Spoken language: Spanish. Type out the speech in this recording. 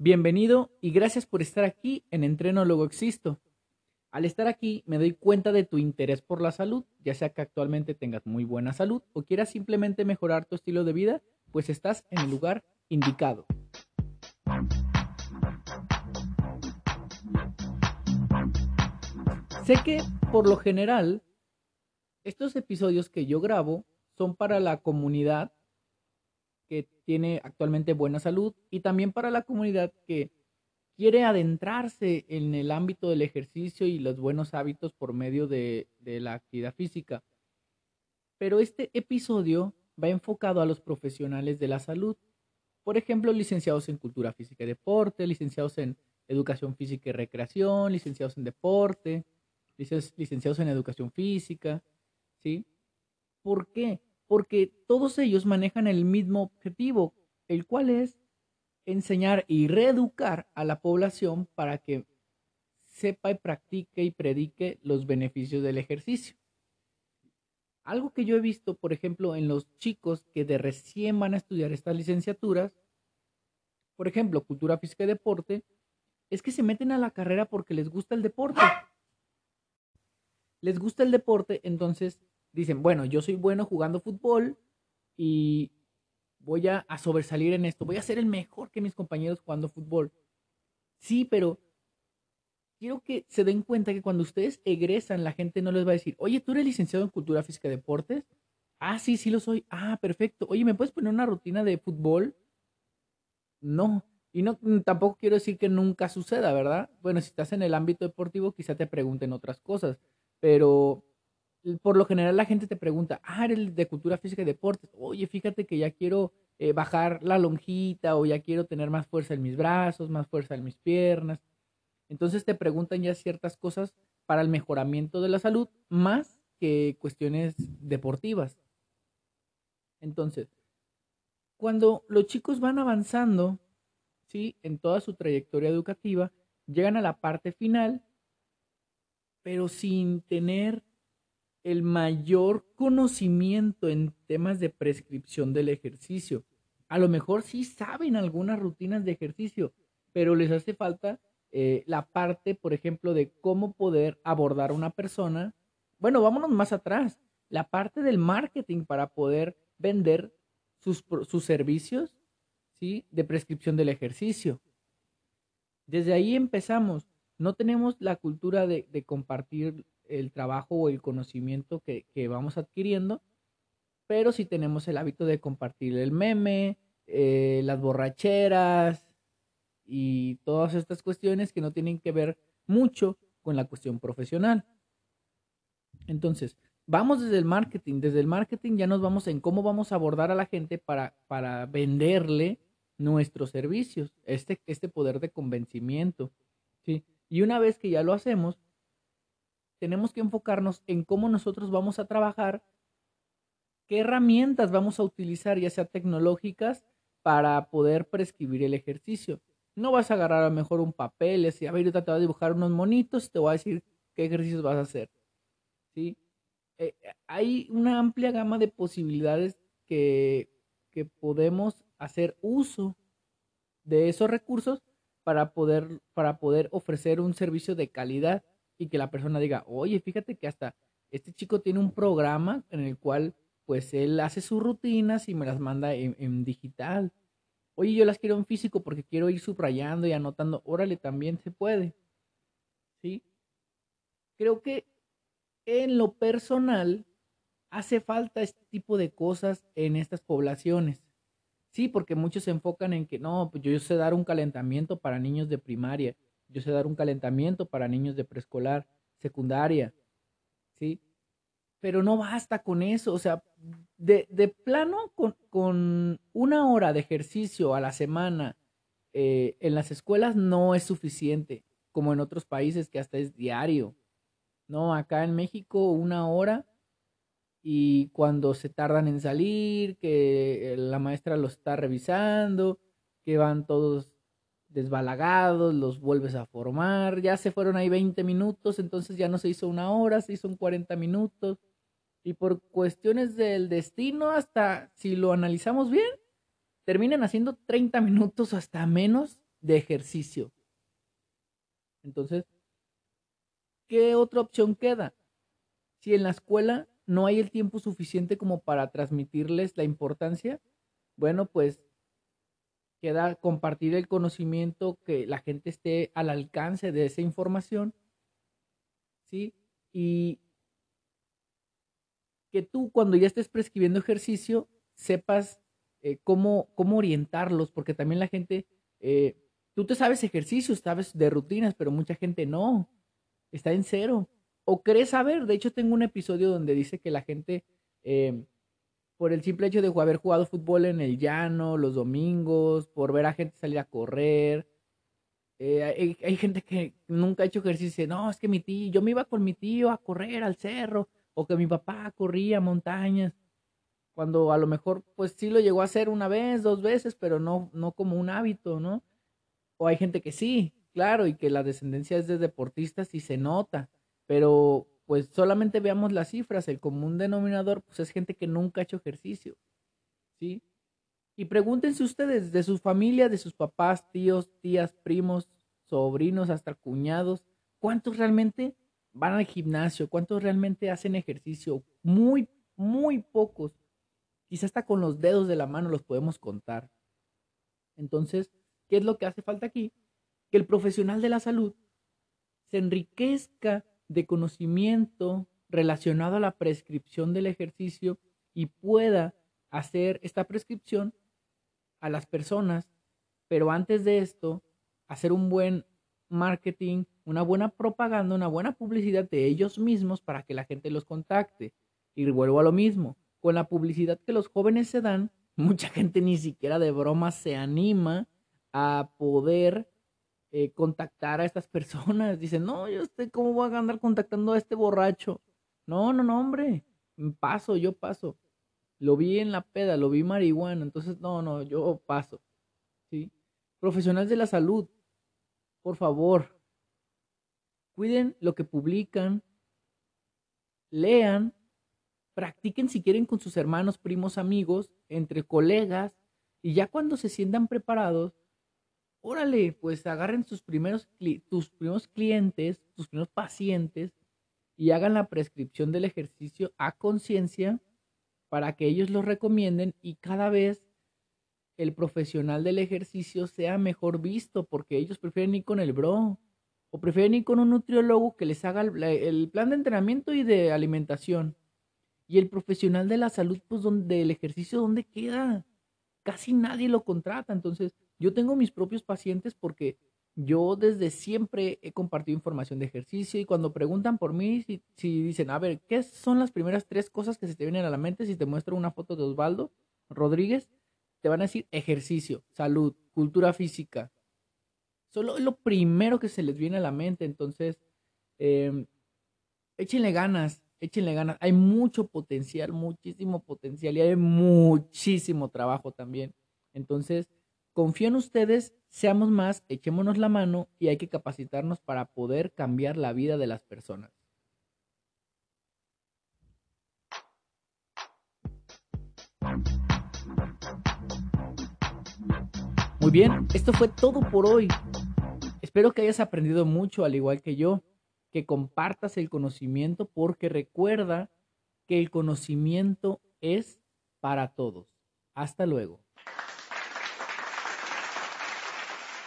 Bienvenido y gracias por estar aquí en Entreno Luego Existo. Al estar aquí me doy cuenta de tu interés por la salud, ya sea que actualmente tengas muy buena salud o quieras simplemente mejorar tu estilo de vida, pues estás en el lugar indicado. Sé que por lo general estos episodios que yo grabo son para la comunidad que tiene actualmente buena salud y también para la comunidad que quiere adentrarse en el ámbito del ejercicio y los buenos hábitos por medio de, la actividad física. Pero este episodio va enfocado a los profesionales de la salud. Por ejemplo, licenciados en cultura física y deporte, licenciados en educación física y recreación, licenciados en deporte, licenciados en educación física, ¿sí? ¿Por qué? Porque todos ellos manejan el mismo objetivo, el cual es enseñar y reeducar a la población para que sepa y practique y predique los beneficios del ejercicio. Algo que yo he visto, por ejemplo, en los chicos que de recién van a estudiar estas licenciaturas, por ejemplo, cultura física y deporte, es que se meten a la carrera porque les gusta el deporte. Les gusta el deporte, entonces dicen, bueno, yo soy bueno jugando fútbol y voy a, sobresalir en esto, voy a ser el mejor que mis compañeros jugando fútbol. Sí, pero quiero que se den cuenta que cuando ustedes egresan, la gente no les va a decir, oye, ¿tú eres licenciado en Cultura Física y Deportes? Ah, sí, sí lo soy. Ah, perfecto. Oye, ¿me puedes poner una rutina de fútbol? No. Y no, tampoco quiero decir que nunca suceda, ¿verdad? Bueno, si estás en el ámbito deportivo, quizá te pregunten otras cosas, pero por lo general la gente te pregunta, ah, eres de cultura física y deportes, oye, fíjate que ya quiero eh, bajar la lonjita o ya quiero tener más fuerza en mis brazos, más fuerza en mis piernas. Entonces te preguntan ya ciertas cosas para el mejoramiento de la salud más que cuestiones deportivas. Entonces, cuando los chicos van avanzando, ¿sí? En toda su trayectoria educativa, llegan a la parte final, pero sin tener el mayor conocimiento en temas de prescripción del ejercicio. A lo mejor sí saben algunas rutinas de ejercicio, pero les hace falta eh, la parte, por ejemplo, de cómo poder abordar a una persona. Bueno, vámonos más atrás. La parte del marketing para poder vender sus, sus servicios ¿sí? de prescripción del ejercicio. Desde ahí empezamos. No tenemos la cultura de, de compartir el trabajo o el conocimiento que, vamos adquiriendo, pero si tenemos el hábito de compartir el meme, eh, las borracheras y todas estas cuestiones que no tienen que ver mucho con la cuestión profesional. Entonces, vamos desde el marketing. Desde el marketing ya nos vamos en cómo vamos a abordar a la gente para, para venderle nuestros servicios, este, este poder de convencimiento. ¿sí? Y una vez que ya lo hacemos, tenemos que enfocarnos en cómo nosotros vamos a trabajar, qué herramientas vamos a utilizar, ya sea tecnológicas, para poder prescribir el ejercicio. No vas a agarrar a lo mejor un papel y a ver, ahorita te voy a dibujar unos monitos y te voy a decir qué ejercicios vas a hacer. ¿Sí? Eh, hay una amplia gama de posibilidades que, que podemos hacer uso de esos recursos para poder, para poder ofrecer un servicio de calidad y que la persona diga, oye, fíjate que hasta este chico tiene un programa en el cual pues él hace sus rutinas y me las manda en, digital. Oye, yo las quiero en físico porque quiero ir subrayando y anotando. Órale, también se puede. ¿Sí? Creo que en lo personal hace falta este tipo de cosas en estas poblaciones. Sí, porque muchos se enfocan en que no, pues yo sé dar un calentamiento para niños de primaria yo sé dar un calentamiento para niños de preescolar, secundaria, ¿sí? Pero no basta con eso, o sea, de, de plano con, con, una hora de ejercicio a la semana eh, en las escuelas no es suficiente, como en otros países que hasta es diario. No, acá en México una hora y cuando se tardan en salir, que la maestra los está revisando, que van todos desbalagados, los vuelves a formar, ya se fueron ahí 20 minutos, entonces ya no se hizo una hora, se hizo un 40 minutos. Y por cuestiones del destino, hasta si lo analizamos bien, terminan haciendo 30 minutos hasta menos de ejercicio. Entonces, ¿qué otra opción queda? Si en la escuela no hay el tiempo suficiente como para transmitirles la importancia, bueno, pues queda compartir el conocimiento, que la gente esté al alcance de esa información, ¿sí? Y que tú cuando ya estés prescribiendo ejercicio, sepas eh, cómo, cómo orientarlos, porque también la gente, eh, tú te sabes ejercicios, sabes de rutinas, pero mucha gente no, está en cero, o crees saber, de hecho tengo un episodio donde dice que la gente... Eh, por el simple hecho de haber jugado fútbol en el llano los domingos, por ver a gente salir a correr. Eh, hay, gente que nunca ha hecho ejercicio no, es que mi tío, yo me iba con mi tío a correr al cerro, o que mi papá corría montañas, cuando a lo mejor pues sí lo llegó a hacer una vez, dos veces, pero no, no como un hábito, ¿no? O hay gente que sí, claro, y que la descendencia es de deportistas y se nota, pero pues solamente veamos las cifras, el común denominador pues es gente que nunca ha hecho ejercicio, ¿sí? Y pregúntense ustedes de su familia, de sus papás, tíos, tías, primos, sobrinos, hasta cuñados, ¿cuántos realmente van al gimnasio? ¿Cuántos realmente hacen ejercicio? Muy, muy pocos. Quizá hasta con los dedos de la mano los podemos contar. Entonces, ¿qué es lo que hace falta aquí? Que el profesional de la salud se enriquezca de conocimiento relacionado a la prescripción del ejercicio y pueda hacer esta prescripción a las personas, pero antes de esto, hacer un buen marketing, una buena propaganda, una buena publicidad de ellos mismos para que la gente los contacte. Y vuelvo a lo mismo, con la publicidad que los jóvenes se dan, mucha gente ni siquiera de broma se anima a poder eh, contactar a estas personas. Dicen, no, yo sé cómo voy a andar contactando a este borracho. No, no, no, hombre. Paso, yo paso. Lo vi en la peda, lo vi marihuana. Entonces, no, no, yo paso. ¿Sí? Profesionales de la salud, por favor, cuiden lo que publican, lean, practiquen si quieren con sus hermanos, primos, amigos, entre colegas, y ya cuando se sientan preparados, órale, pues agarren tus primeros, tus primeros clientes, tus primeros pacientes y hagan la prescripción del ejercicio a conciencia para que ellos lo recomienden y cada vez el profesional del ejercicio sea mejor visto porque ellos prefieren ir con el bro o prefieren ir con un nutriólogo que les haga el, plan de entrenamiento y de alimentación. Y el profesional de la salud, pues, donde el ejercicio, ¿dónde queda? Casi nadie lo contrata. Entonces, yo tengo mis propios pacientes porque yo desde siempre he compartido información de ejercicio y cuando preguntan por mí, si, dicen, a ver, ¿qué son las primeras tres cosas que se te vienen a la mente si te muestro una foto de Osvaldo Rodríguez? Te van a decir ejercicio, salud, cultura física. Solo es lo primero que se les viene a la mente. Entonces, eh, échenle ganas, échenle ganas. Hay mucho potencial, muchísimo potencial y hay muchísimo trabajo también. Entonces, Confío en ustedes, seamos más, echémonos la mano y hay que capacitarnos para poder cambiar la vida de las personas. Muy bien, esto fue todo por hoy. Espero que hayas aprendido mucho al igual que yo, que compartas el conocimiento porque recuerda que el conocimiento es para todos. Hasta luego.